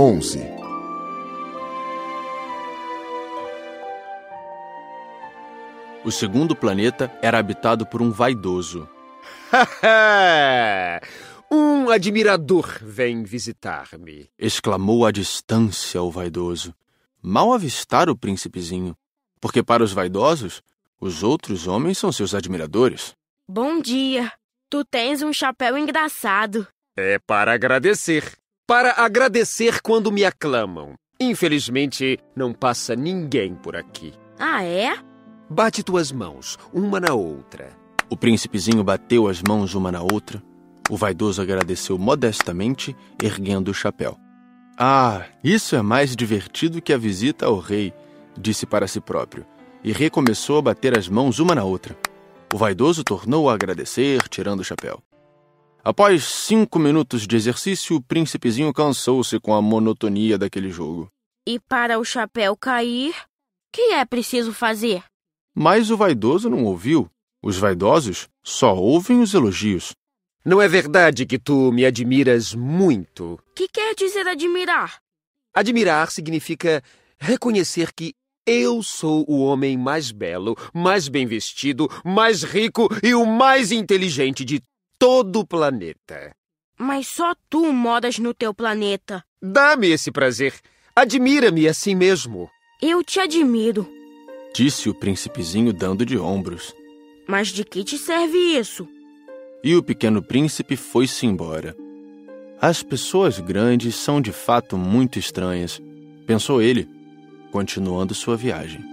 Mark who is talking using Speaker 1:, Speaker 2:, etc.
Speaker 1: 11.
Speaker 2: O segundo planeta era habitado por um vaidoso.
Speaker 3: um admirador vem visitar-me.
Speaker 2: Exclamou à distância o vaidoso. Mal avistar o príncipezinho, porque para os vaidosos, os outros homens são seus admiradores.
Speaker 4: Bom dia. Tu tens um chapéu engraçado.
Speaker 3: É para agradecer. Para agradecer quando me aclamam. Infelizmente, não passa ninguém por aqui.
Speaker 4: Ah, é?
Speaker 3: Bate tuas mãos, uma na outra.
Speaker 2: O príncipezinho bateu as mãos uma na outra. O vaidoso agradeceu modestamente, erguendo o chapéu. Ah, isso é mais divertido que a visita ao rei, disse para si próprio, e recomeçou a bater as mãos uma na outra. O vaidoso tornou a agradecer, tirando o chapéu. Após cinco minutos de exercício, o príncipezinho cansou-se com a monotonia daquele jogo.
Speaker 4: E para o chapéu cair, que é preciso fazer?
Speaker 2: Mas o vaidoso não ouviu. Os vaidosos só ouvem os elogios.
Speaker 3: Não é verdade que tu me admiras muito?
Speaker 4: Que quer dizer admirar?
Speaker 3: Admirar significa reconhecer que eu sou o homem mais belo, mais bem vestido, mais rico e o mais inteligente de todo o planeta.
Speaker 4: Mas só tu moras no teu planeta.
Speaker 3: Dá-me esse prazer. Admira-me assim mesmo.
Speaker 4: Eu te admiro.
Speaker 2: Disse o príncipezinho dando de ombros.
Speaker 4: Mas de que te serve isso?
Speaker 2: E o pequeno príncipe foi-se embora. As pessoas grandes são de fato muito estranhas, pensou ele, continuando sua viagem.